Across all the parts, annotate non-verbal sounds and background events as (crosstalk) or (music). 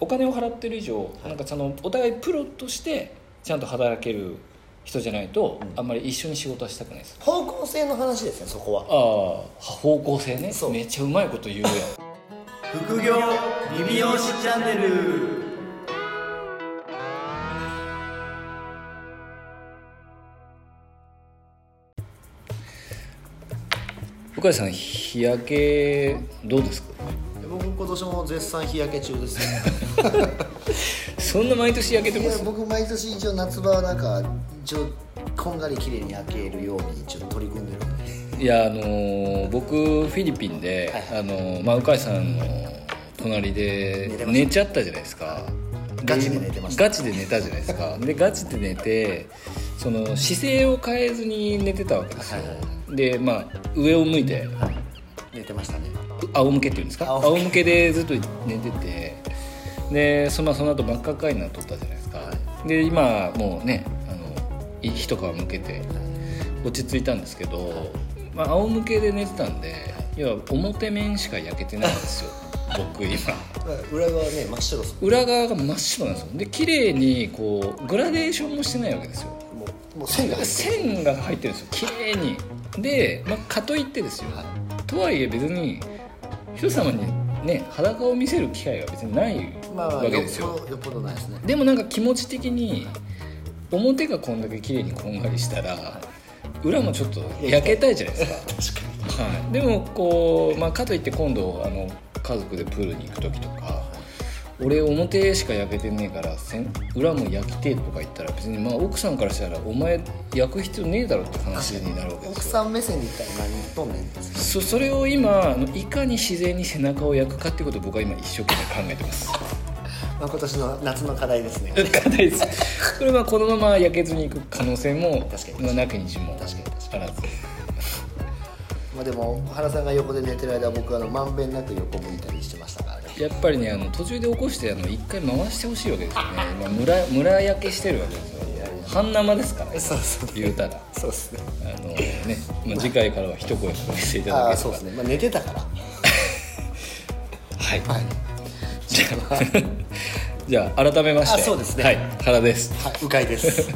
お金を払ってる以上、なんかそのお互いプロとしてちゃんと働ける人じゃないと、あんまり一緒に仕事はしたくないです。方向性の話ですねそこは。ああ方向性ね。そう。めっちゃうまいこと言うやん。(laughs) 副業リビオシチャンネル。向井さん日焼けどうですか？僕今年も絶賛日焼け中ですそんな毎年焼けています？や僕毎年一応夏場はなんか一応こんがり綺麗に焼けるように一応取り組んでるんで。いやあのー僕フィリピンで、はいあのーまあ、鵜飼さんの隣で寝ちゃったじゃないですか。ガチで寝てました。ガチで寝たじゃないですか。でガチで寝てその姿勢を変えずに寝てたわけですよ、はいでまあ上を向いて。寝てましたね仰向けっていうんですか？仰向け。でずっと寝ててでそのその後真っ赤っかになっとったじゃないですか、で今もうねあのい一皮むけて落ち着いたんですけど、まあ、仰向けで寝てたんで要は表面しか焼けてないんですよ。(laughs) 僕今。裏側ね真っ白裏側が真っ白なんですよ。で綺麗にこうグラデーションもしてないわけですよ。もうもう線が入って線が入ってるんですよ。綺麗に。で、まあ、かといってですよ、とはいえ別に人様にね裸を見せる機会が別にないまあまあわけですよ。よっぽどよっぽどないですね。でもなんか気持ち的に表がこんだけ綺麗にこんがりしたら裏もちょっと焼けたいじゃないですか。(laughs) 確かはい、でもこう、まあ、かといって今度あの家族でプールに行く時とか俺表しか焼けてねえからせん裏も焼きてえとか言ったら別にまあ奥さんからしたらお前焼く必要ねえだろって話になるわけに奥ですよ。さん目線で言ったら何言っとんねん。そそれを今いかに自然に背中を焼くかってことを僕は今一生懸命考えてます。(laughs) まあ今年の夏の課題ですね。(laughs) 課題です。それはこのまま焼けずにいく可能性も確かに。まあなきにしも確かに確あらずまあでも原さんが横で寝てる間僕あのまんべんなく横向いたりしてましたからね。やっぱりねあの途中で起こしてあの一回回してほしいわけですよね。今村村焼けしてるわけですよ半生ですからねそうそう。言うたら。そうですね。あのね、まあ、次回からは一声かけていただければ。そうですね。まあ寝てたから。はい。はい。じゃあじゃあ改めまして。あそうですね。はい。原です。はい鵜飼です。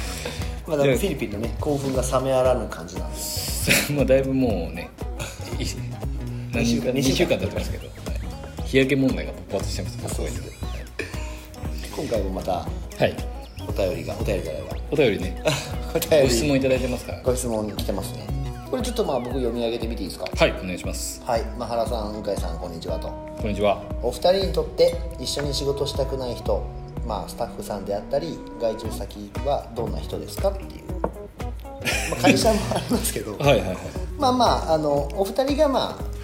(laughs) まあでもフィリピンのね興奮が冷めやらぬ感じなんで。す (laughs) まあだいぶもうねい何週間2二週間経ってますけど、はい。日焼け問題が勃発してます。今回もまたはい。お便りがお便りじゃないわお便りね。(laughs) お便り。ご質問いただいてますから。ご質問来てますね。これちょっとまあ僕読み上げてみていいですか？はいお願いします。はい、まあ、原さん向井さんこんにちはと。こんにちは。お二人にとって一緒に仕事したくない人まあスタッフさんであったり外注先はどんな人ですかっていう、まあ、会社もありますけど。はいはいはい。まあまああのお二人がまあ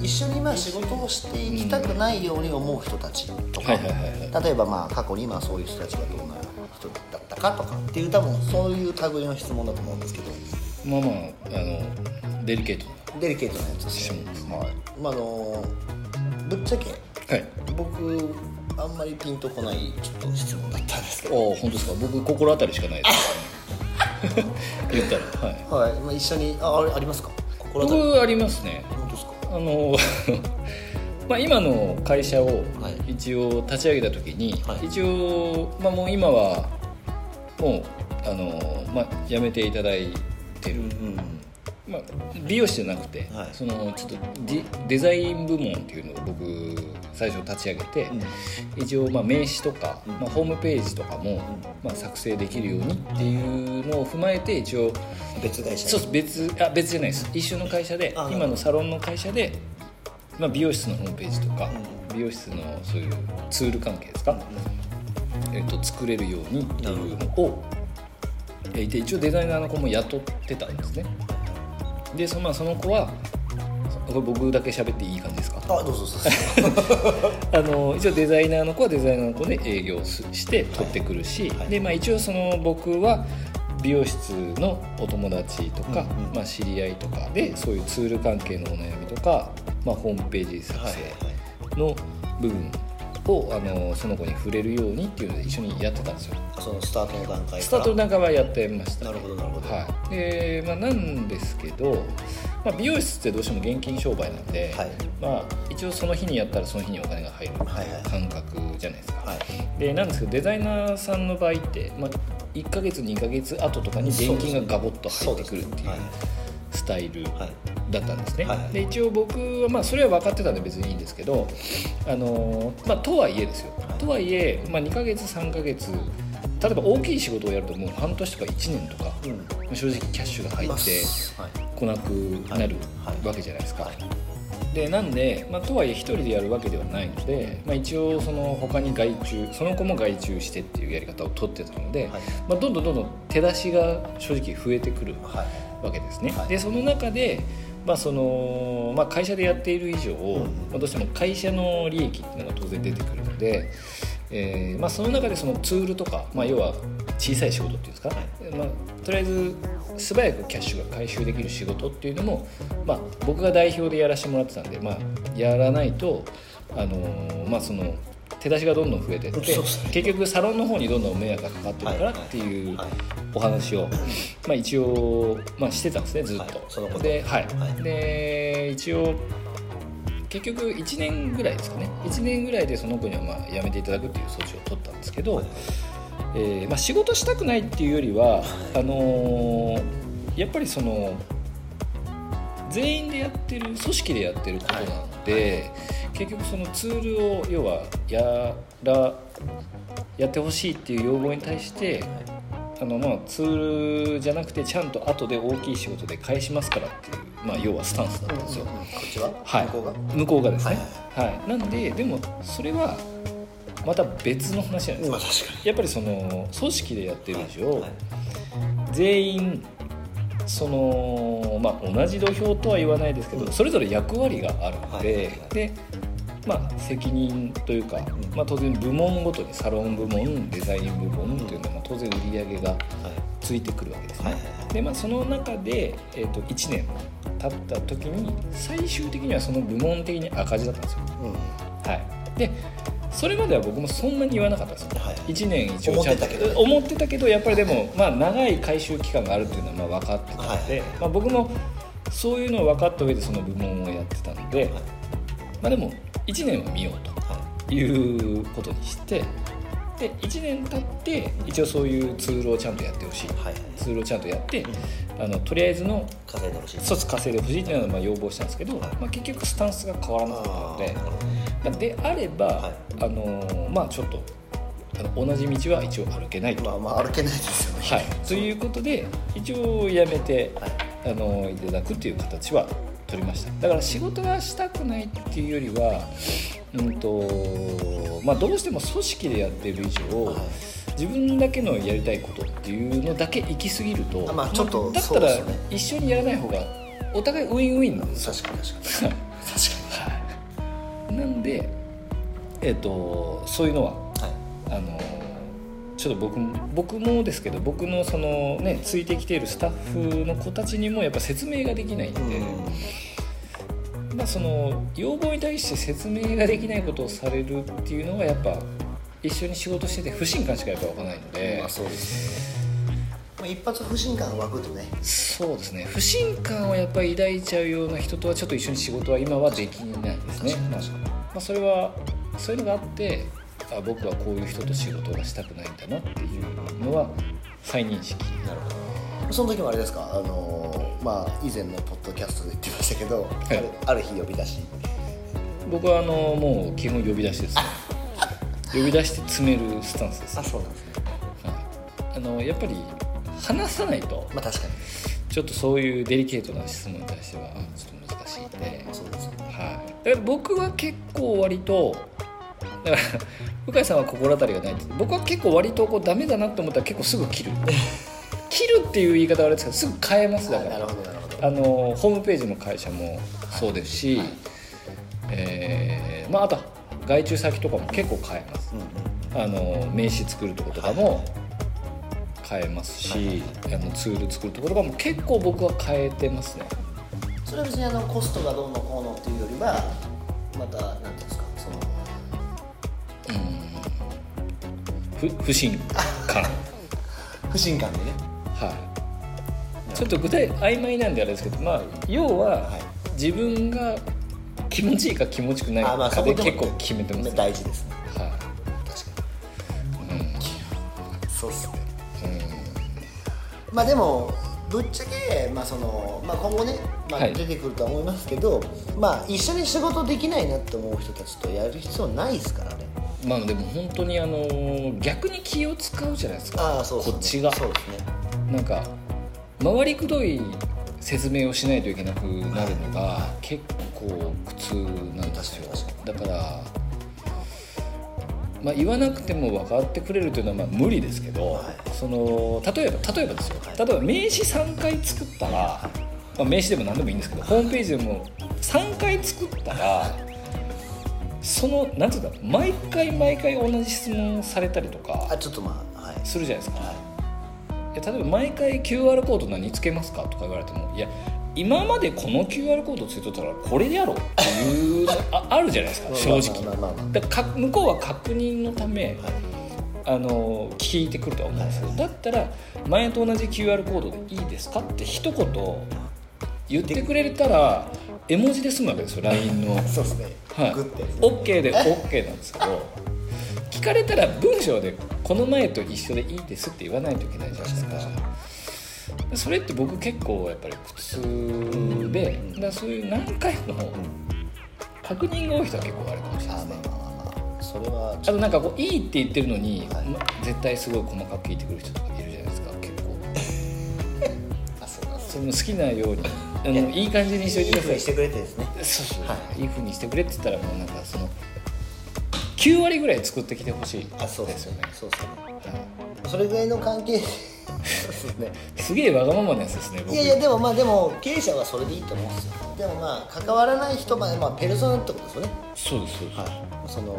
一緒にまあ仕事をしていきたくないように思う人たちとか、はいはいはいは例えばまあ過去にまあそういう人たちがどんな人だったかとかっていう多分そういう類の質問だと思うんですけど。まあまああのデリケートデリケートなやつですよ、はい。まああのぶっちゃけなはい。僕あんまりピンとこないちょっと質問だったんですけど。ああ本当ですか？僕心当たりしかないです (laughs) 言ったらはい。はい、まあ、一緒にああれありますか？心当たり。僕ありますね。本当ですか？あの (laughs) まあ今の会社をはい。一応立ち上げた時に、はい。一応、まあ、もう今はもうあの、まあ、辞めていただいてる、うんまあ、美容師じゃなくて、はい。そのちょっとデザイン部門っていうのを僕最初立ち上げて、一応まあ名刺とか、まあ、ホームページとかも、まあ、作成できるようにっていうのを踏まえて一応別会社そう別あ別じゃないです。一緒の会社であ今のサロンの会社で、まあ、美容室のホームページとか、美容室のそういうツール関係ですか、えっと作れるようにっていうのをえーで一応デザイナーの子も雇ってたんですねでそ,、まあ、その子はこれ僕だけ喋っていい感じですか？あどうぞどうぞ。(laughs) あの一応デザイナーの子はデザイナーの子で営業すして取ってくるし、でまあ、一応その僕は美容室のお友達とか、うんうん。まあ、知り合いとかでそういうツール関係のお悩みとか、まあ、ホームページ作成の部分をあのその子に触れるようにっていうので一緒にやってたんですよ。そのスタートの段階から。スタートの段階はやってました、なるほどなるほど。はい。でまあ、なんですけど、まあ、美容室ってどうしても現金商売なんで、はい。まあ、一応その日にやったらその日にお金が入るってい。感覚じゃないですか、はい。でなんですけどデザイナーさんの場合って、まあ、1ヶ月2ヶ月後とかに現金がガボッと入ってくるっていうはいスタイルはい。だったんですね、はいはい。で一応僕は、まあ、それは分かってたんで別にいいんですけど、あのーまあ、とはいえですよ、とはいえ、まあ、2ヶ月3ヶ月例えば大きい仕事をやるともう半年とか1年とか、うん。まあ正直キャッシュが入ってはい来なくなるはい。わけじゃないですか。でなんで、まあ、とはいえ一人でやるわけではないので、まあ、一応その他に外注その子も外注してっていうやり方を取ってたので、はい。まあ、どんどんどんどん手出しが正直増えてくるはいわけですね。はい。でその中で、まあそのまあ、会社でやっている以上、まあ、どうしても会社の利益っていうのが当然出てくるので、えーまあ、その中でそのツールとか、まあ、要は小さい仕事っていうんですか、まあ、とりあえず素早くキャッシュが回収できる仕事っていうのも、まあ、僕が代表でやらせてもらってたんで、まあ、やらないと、あのーまあ、その手出しがどんどん増えてって、結局サロンの方にどんどん迷惑がかかってるからっていうはいお話を、まあ、一応、まあ、してたんですねずっと。で,、はい。はい。で一応結局1年ぐらいですかね。1年ぐらいでその子にはまあ辞めていただくっていう措置を取ったんですけど、えーまあ、仕事したくないっていうよりはあのーやっぱりその全員でやってる組織でやってることなので、結局そのツールを要はやらやってほしいっていう要望に対してあのまあツールじゃなくてちゃんと後で大きい仕事で返しますからっていう、まあ、要はスタンスだったんですよ。こっちは？はい、向こうが？向こうがですね、はい。はい。なんででもそれはまた別の話なんですよ。まあ確かやっぱりその組織でやってる以上、はい。全員その、まあ、同じ土俵とは言わないですけど、うん。それぞれ役割があるので、でまあ、責任というか、まあ、当然部門ごとにサロン部門デザイン部門っていうのはまあ当然売り上げがはい。ついてくるわけですね。でまあ、その中で、えー、と1年経った時に最終的にはその部門的に赤字だったんですよ。うん。はい、でそれまでは僕もそんなに言わなかったんですよ、はい1年一応ちゃんと思ってたけど。ね思ってたけどやっぱりでも、まあ、長い回収期間があるっていうのはまあ分かってたので、はい。まあ、僕もそういうのを分かった上でその部門をやってたので、まあ、でも1年は見ようはということにしてで1年経って一応そういうツールをちゃんとやってほしい、いはい。はいツールをちゃんとやって、あのとりあえずの稼いでほしい。一つ稼いでほしいっていうのはまあ要望したんですけど、はい。まあ、結局スタンスが変わらなかったのでまあであれば、はい。あのーまあちょっとあの同じ道は一応歩けないと。まあまあ歩けないですよね。はい、ということで一応やめて、はい。あのいただくっていう形は取りました。だから仕事がしたくないっていうよりは、うんとまあ、どうしても組織でやってる以上、はい。自分だけのやりたいことっていうのだけ行き過ぎると、あまあちょっとだったら一緒にやらない方がお互いウィンウィンなんですよ。確かに確かに。はい。なんでえっ、とそういうのははいあのちょっと僕も僕もですけど僕のそのねついてきているスタッフの子たちにもやっぱ説明ができないんで、まあ、その要望に対して説明ができないことをされるっていうのがやっぱ一緒に仕事してて不信感しかやっぱ湧かないので、まあそうですね。まあ一発不信感が湧くとね。そうですね。不信感をやっぱり抱いちゃうような人とはちょっと一緒に仕事は今はできないですね、まあまあ、それはそういうのがあってあ僕はこういう人と仕事がしたくないんだなっていうのは再認識なる。ほどその時もあれですか？あのーまあ以前のポッドキャストで言ってましたけど、い。あるある日呼び出し？僕はあのもう基本呼び出しですね。(laughs) 呼び出して詰めるスタンスです、はい、そうなんですね。あのやっぱり話さないとまあ確かに。ちょっとそういうデリケートな質問に対してはちょっと難しいんで、そうですよね。はい、だから僕は結構割と (laughs) だから向井さんは心当たりがない僕は結構割とこうダメだなと思ったら結構すぐ切る。(laughs) 切るっていう言い方はあれですけどすぐ変えますだから。あのホームページの会社もそうですし、えーまあ、あとは外注先とかも結構変えます。うんうんあの名刺作るとことかも変えますし、あのツール作るところとかも結構僕は変えてますね。それは別にあのコストがどうのこうのっていうよりはまた何ていうんですかふ不信感。(laughs) 不信感でね。はい。ちょっと具体曖昧なんであれですけどまあ要は、はい。自分が気持ちいいか気持ちくないあまあかでそこでも結構決めてます、大事ですね。はい。確かに。そうっすね。うん。まあでもぶっちゃけ、まあそのまあ、今後ね、まあ、はい。出てくるとは思いますけど、まあ一緒に仕事できないなって思う人たちとやる必要ないですからねまあでも本当にあの逆に気を使うじゃないですか。ああそうですね。こっちが。そうですね。なんか回りくどい説明をしないといけなくなるのが結構苦痛なんですよ。確だから、まあ、言わなくても分かってくれるというのはまあ無理ですけど、はい。その例えば例えばですよ、はい。例えば名刺3回作ったら、まあ、名刺でも何でもいいんですけどホームページでも3回作ったらそのなんていうんだろう毎回毎回同じ質問されたりとかあちょっとまあはい。するじゃないですか、い。や例えば毎回 QR コード何つけますかとか言われてもいや今までこの QR コードついとったらこれでやろうっていう (laughs) ああるじゃないですか正直。か向こうは確認のため、はい。あの聞いてくるとは思うんですよ、だったら前と同じ QR コードでいいですかって一言言ってくれたら絵文字で済むわけですよ LINE の。(laughs) そうですね、はい、グッて。OK で OK なんですけど聞かれたら文章で「この前と一緒でいいです」って言わないといけないじゃないですか。それって僕結構やっぱり苦痛でだからそういう何回も確認が多い人は結構あるかもしれないあですね。まあとなんかこういいって言ってるのに、はいま絶対すごい細かく聞いてくる人とかいるじゃないですかそうかそれも好きなようにあのいい感じにしといてください。いいしてくれてですね。そうそう、、はい。い風にしてくれって言ったらもうなんかその9割ぐらい作ってきてほしい。あそうですよね。そうですよね。はい。それぐらいの関係。そうですね。すげえわがままなやつですね僕。いやいやでもまあでも経営者はそれでいいと思うんですよ。でもまあ関わらない人までまあペルソナってことですよね。そうですそうです、はい。その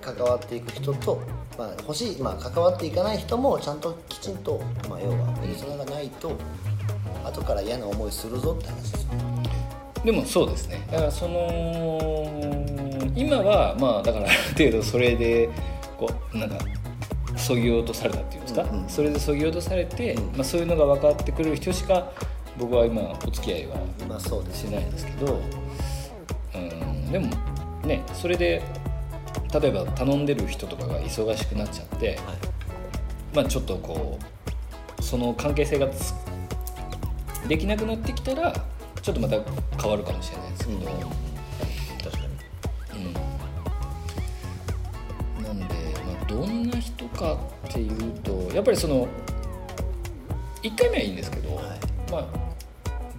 関わっていく人と、まあ、欲しい、まあ、関わっていかない人もちゃんときちんと、まあ、要はペルソナがないと後から嫌な思いするぞって話ですよ。でもそうですね。だからその今はまあだからある程度それでこうなんかそぎ落とされたっていうんですか、うんうん。それでそぎ落とされて、うん。まあ、そういうのが分かってくれる人しか僕は今お付き合いはまあそうですしないですけど、うん、でもねそれで例えば頼んでる人とかが忙しくなっちゃって、はい。まあちょっとこうその関係性がつできなくなってきたらちょっとまた変わるかもしれないですけど、うん。確かに。うん。なんで、まあ、どんな人かっていうとやっぱりその1回目はいいんですけど、はい。まあ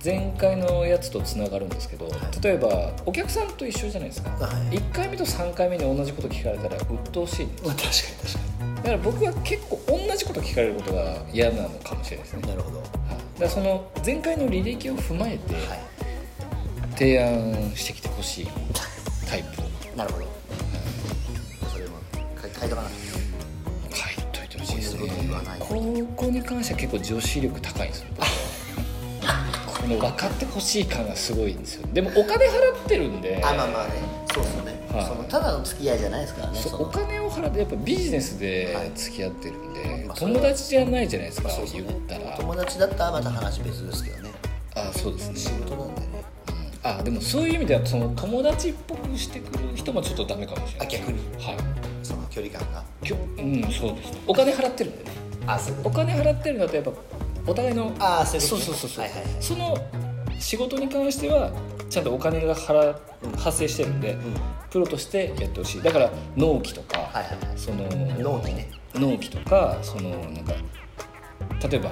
前回のやつとつながるんですけど、例えばお客さんと一緒じゃないですか、はい。1回目と3回目に同じこと聞かれたら鬱陶しいんですまあ確かに確かだから僕は結構同じこと聞かれることが嫌なのかもしれないですね。になるほど。はいだその前回の履歴を踏まえてはい。提案してきてほしいタイプ。を (laughs) なるほど。それも書いとかな書いといてほしいですね。高校に関しては結構女子力高いんですよ。(laughs) この分かってほしい感がすごいんですよ。でもお金払ってるんで。あまあまあね。そうですよね、はい。そのただの付き合いじゃないですからねお金を払ってやっぱビジネスではい。付き合ってるんで、は。友達じゃないじゃないですか、そうですね言ったら。友達だったらまた話別ですけどね。あそうですね。仕事なんでね。うん。あでもそういう意味ではその友達っぽくしてくる人もちょっとダメかもしれない。あ逆に。はい。その距離感が。きょうんそうです。ねお金払ってるんでね。あそういうお金払ってるのとやっぱお互いのあそうそうそうそうそう、はいはいはい。その仕事に関してはちゃんとお金が払うん。発生してるんで、ん。プロとしてやってほしい。だから納期とか、はいはいはい。その納期ね。納期とかそのなんか例えば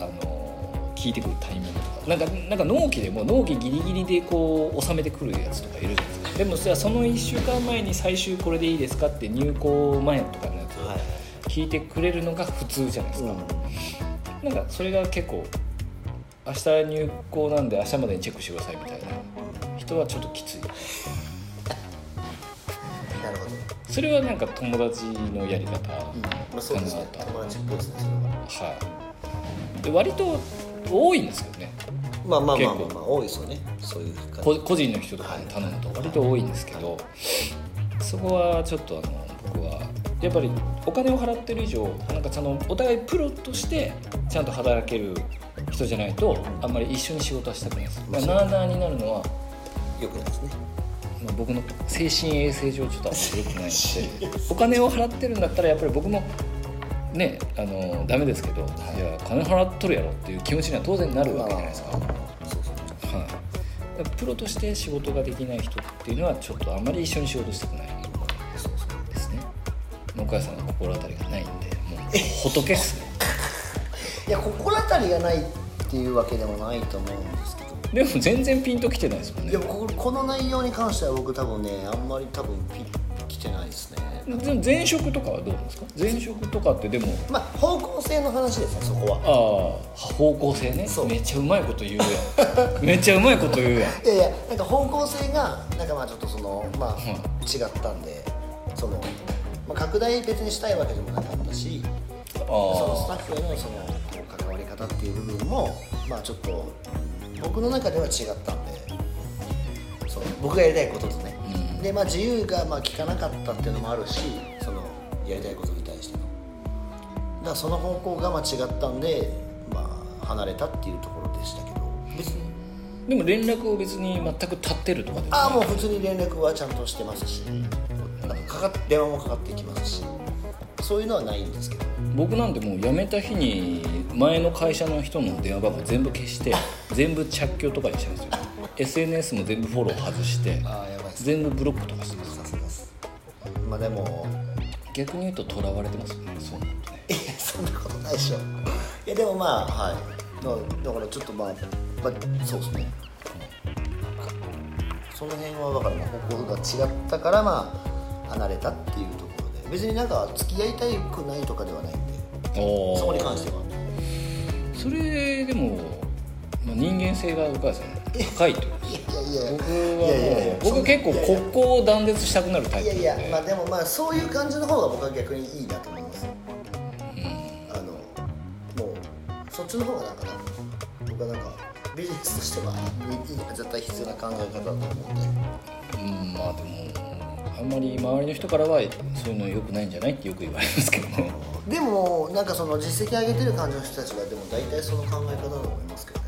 あの聞いてくるタイミングとか。なんかなんか納期でも納期ギリギリでこう収めてくるやつとかいるじゃないですか。でもじゃあその1週間前に最終これでいいですかって入校前とかのやつを聞いてくれるのが普通じゃないですか、なんかそれが結構明日入校なんで明日までにチェックしてくださいみたいな人はちょっときつい。なるほど。それはなんか友達のやり方かまあそうですね。なと友達っぽいですねそれははいで割と多いんですけどね。まあまあまあまあ結まあ多いですよね。そういう個人の人とかに頼むと割と多いんですけどそこはちょっとあの僕はやっぱりお金を払ってる以上なんかそのお互いプロとしてちゃんと働ける人じゃないとあんまり一緒に仕事はしたくないです、まあ、なあなあになるのは、よくないですね。まあ、僕の精神衛生上ちょっとあんまり良くないので。お金を払ってるんだったらやっぱり僕もねあのダメですけど、い、や金払っとるやろっていう気持ちには当然なるわけじゃないですか。そうそうはい、プロとして仕事ができない人っていうのはちょっとあんまり一緒に仕事したくない。そうそう。ですね。向井さんの心当たりがないんでもう仏っすねいや心当たりがないっていうわけでもないと思うんですけど。でも全然ピンときてないですもんね。いやここの内容に関しては僕多分ねあんまり多分ピッ来てないですね。前職とかはどうなんですか？前職とかってでも。まあ方向性の話ですねそこは。ああ方向性ね。そう。めっちゃうまいこと言うやん。(laughs) めっちゃうまいこと言うやん。いやいやなんか方向性がなんかまあちょっとそのまあうん違ったんでその、まあ、拡大別にしたいわけでもなかったしそのスタあッフへのその方っていう部分もまあちょっと僕の中では違ったんでその僕がやりたいこととね、うん。でまあ自由がまあ効かなかったっていうのもあるしそのやりたいことに対しての。だからその方向がまあ違ったんでまあ離れたっていうところでしたけど。別にあでも連絡を別に全く立ってるとかでもああもう普通に連絡はちゃんとしてますし、なんかかかっ電話もかかってきますし。そういうのはないんですけど。僕なんてもう辞めた日に前の会社の人の電話番号全部消して全部着去とかにしてますよ。SNS も全部フォロー外してああやばいっす。全部ブロックとかしてます。さすがです。まあでも逆に言うと囚われてますよねそうなるとね。いやそんなことないでしょ。いやでもまあはい。だだからちょっとまあ、まあ、そうですね。その辺はだからまあ方向が違ったからまあ離れたっていうところで。別になんか付き合いたくないとかではないんで。そこに関してはそれでも、まあ、人間性がお母さん高いという僕はもう僕結構国交を断絶したくなるタイプいやいやまあでもまあそういう感じの方が僕は逆にいいなと思いますあのもうそっちの方がなんかな僕はなんかビジネスとしては絶対必要な考え方だと思うんでうんまあでもあんまり周りの人からはそういうの良くないんじゃないってよく言われますけどねでもなんかその実績上げてる感じの人たちがでも大体その考え方だと思いますけどね。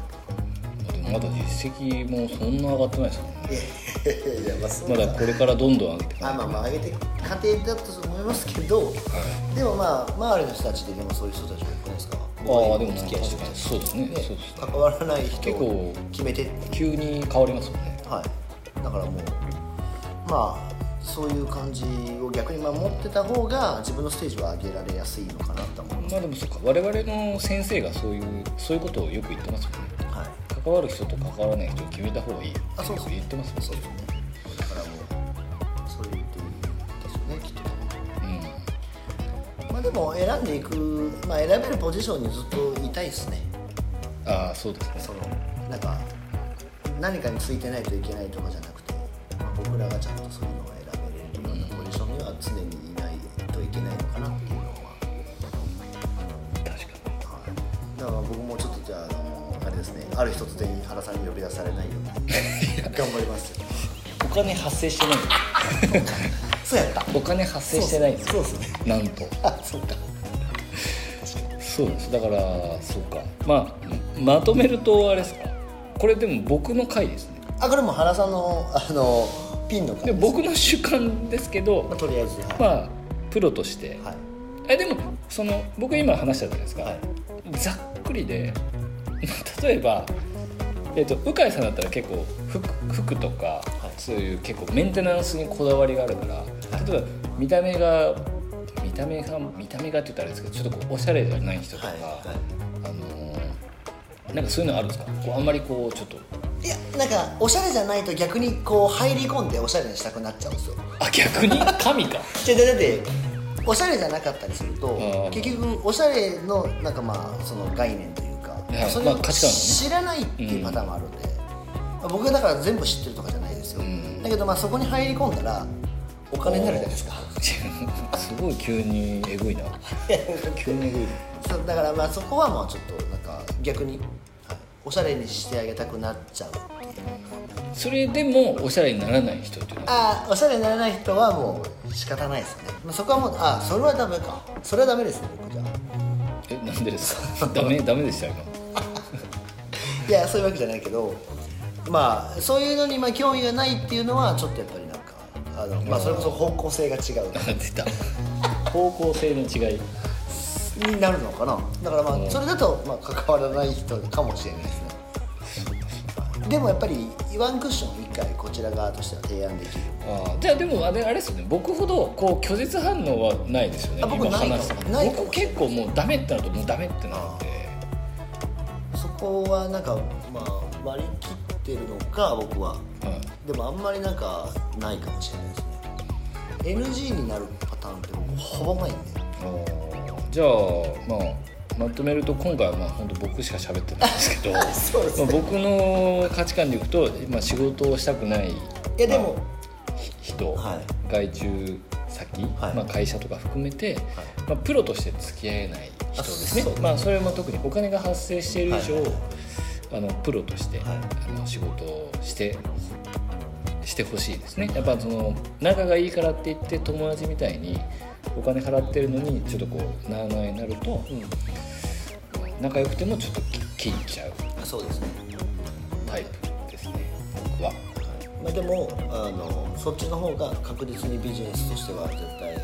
でもまだ実績もそんな上がってないですもんね。いやまあまだこれからどんどん上げていかまあまあ上げていく過程だと思いますけどでもまあ周りの人たちででもそういう人たちがいるじゃないですかああでもお付き合いしてそうですね。そうですね。関わらない人結構を決めて急に変わりますもんね。はい。だからもうまあそういう感じを逆に守ってた方が自分のステージは上げられやすいのかなと思います、まあでもそうか我々の先生がそういうそういうことをよく言ってますもんね。はい。関わる人と関わらない人を決めた方がいいあそうそう。言ってますもんそうですね。だからもうそういうというんですよねきっとうん。まあでも選んでいく、まあ、選べるポジションにずっといたいですね。ああそうですね。そのなんか何かについてないといけないとかじゃなくて、まあ、僕らがちゃんとそういうですね。ある一つで原さんに呼び出されないように。頑張ります。お金発生してない (laughs) そうやった。お金発生してないそうですね。なんと。(laughs) あそうか。そうです。だからそうか。まあまとめるとあれですか。これでも僕の回ですね。あこれも原さんのあのピンの回で僕の主観ですけどまあ、とりあえず。はい、まあプロとして、はい。えでもその僕今話したじゃないですか、はい。ざっくりで (laughs) 例えば、えっと鵜飼さんだったら結構服服とか、そういう結構メンテナンスにこだわりがあるから例えば見た目が見た目が見た目がって言ったらあれですけどちょっとこうおしゃれじゃない人とか、はいはい。あのーなんかそういうのあるんですか？こうあんまりこうちょっと。いやなんかおしゃれじゃないと逆にこう入り込んでおしゃれにしたくなっちゃうんですよ。あ逆に？神か。(laughs) じゃだっておしゃれじゃなかったりすると結局おしゃれのなんかまあその概念というか、はい。それをまあ価値観がね。知らないっていうパターンもあるんで、まあ僕はだから全部知ってるとかじゃないですよ、ん。だけどまあそこに入り込んだらお金になるじゃないですか。(laughs) すごい急にえぐいな。(laughs) 急にえぐい。そうだからまあそこはもうちょっとなんか逆に、はい、おしゃれにしてあげたくなっちゃうっていう。それでもおしゃれにならない人っていうのは？ああおしゃれにならない人はもう仕方ないですよね、まあ、そこはもうあそれはダメか。それはダメですね僕じゃあ。えなんでですか？(laughs) ダメダメでした今いやそういうわけじゃないけどまあそういうのにまあ興味がないっていうのはちょっとやっぱりなんかあの、まあ、それこそ方向性が違うあ出た。(laughs) 方向性の違い。になるのかな。だからまうん。あそれだとまあ関わらない人かもしれないですね。でもやっぱりワンクッションを一回こちら側としては提案できる。あーじゃあでもあれあれですよね。僕ほどこう拒絶反応はないですよね。あ僕ないかも。ないかも僕結構もうダメってなるともうダメってなるんこはなんかまあ割り切ってるのか僕は。はいでもあんまりなんかないかもしれないですね。NG になるパターンって僕ほぼないんで。じゃあまあまとめると今回はまあ本当僕しか喋ってないんですけど (laughs) ね。まあ、僕の価値観でいくと、まあ、仕事をしたくないいやでも、まあひ人、は外注先、はい。まあ、会社とか含めて、まあ、プロとして付き合えない人ですね。あそう。まあ、それも特にお金が発生している以上、はいはいあのプロとして、はい。あの仕事をしてしてほしいですね。やっぱその仲がいいからって言って友達みたいにお金払ってるのにちょっとこうなあなあになると、仲良くてもちょっと切っちゃう。そうですね、タイプですね僕は。まあ、でもあのそっちの方が確実にビジネスとしては絶対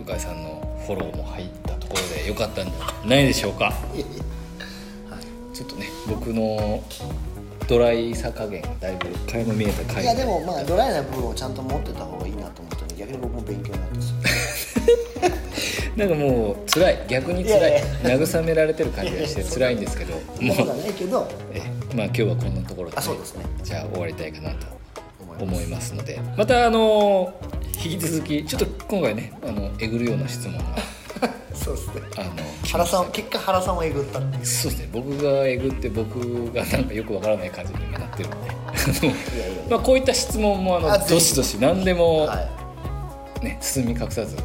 いいんでまあね鵜飼さんのフォローも入ったところでよかったんじゃないでしょうか。ちょっとね僕のドライさ加減がだいぶ垣間見えた回いやでもまあドライな部分をちゃんと持ってた方がいいなと思ったので逆に僕も勉強になったんです。よ (laughs) なんかもう辛い。逆に辛い。慰められてる感じがして辛いんですけど。もそうないけど。えまあ今日はこんなところで、あそうですね。じゃあ終わりたいかなと思います。思いますので。またあの引き続きちょっと今回ねあのえぐるような質問が (laughs) そうですね。あの原さん結果原さんをえぐったっていう。そうですね。僕がえぐって僕がなんかよくわからない感じに今なってるんで。(laughs) まあこういった質問もあのどしどし何でも、はね包み隠さず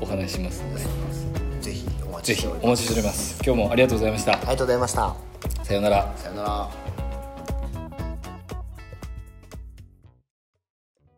お話ししますので。い、ぜひお待ぜひちしております。お待ちしております。今日もありがとうございました。ありがとうございました。さようなら。さよなら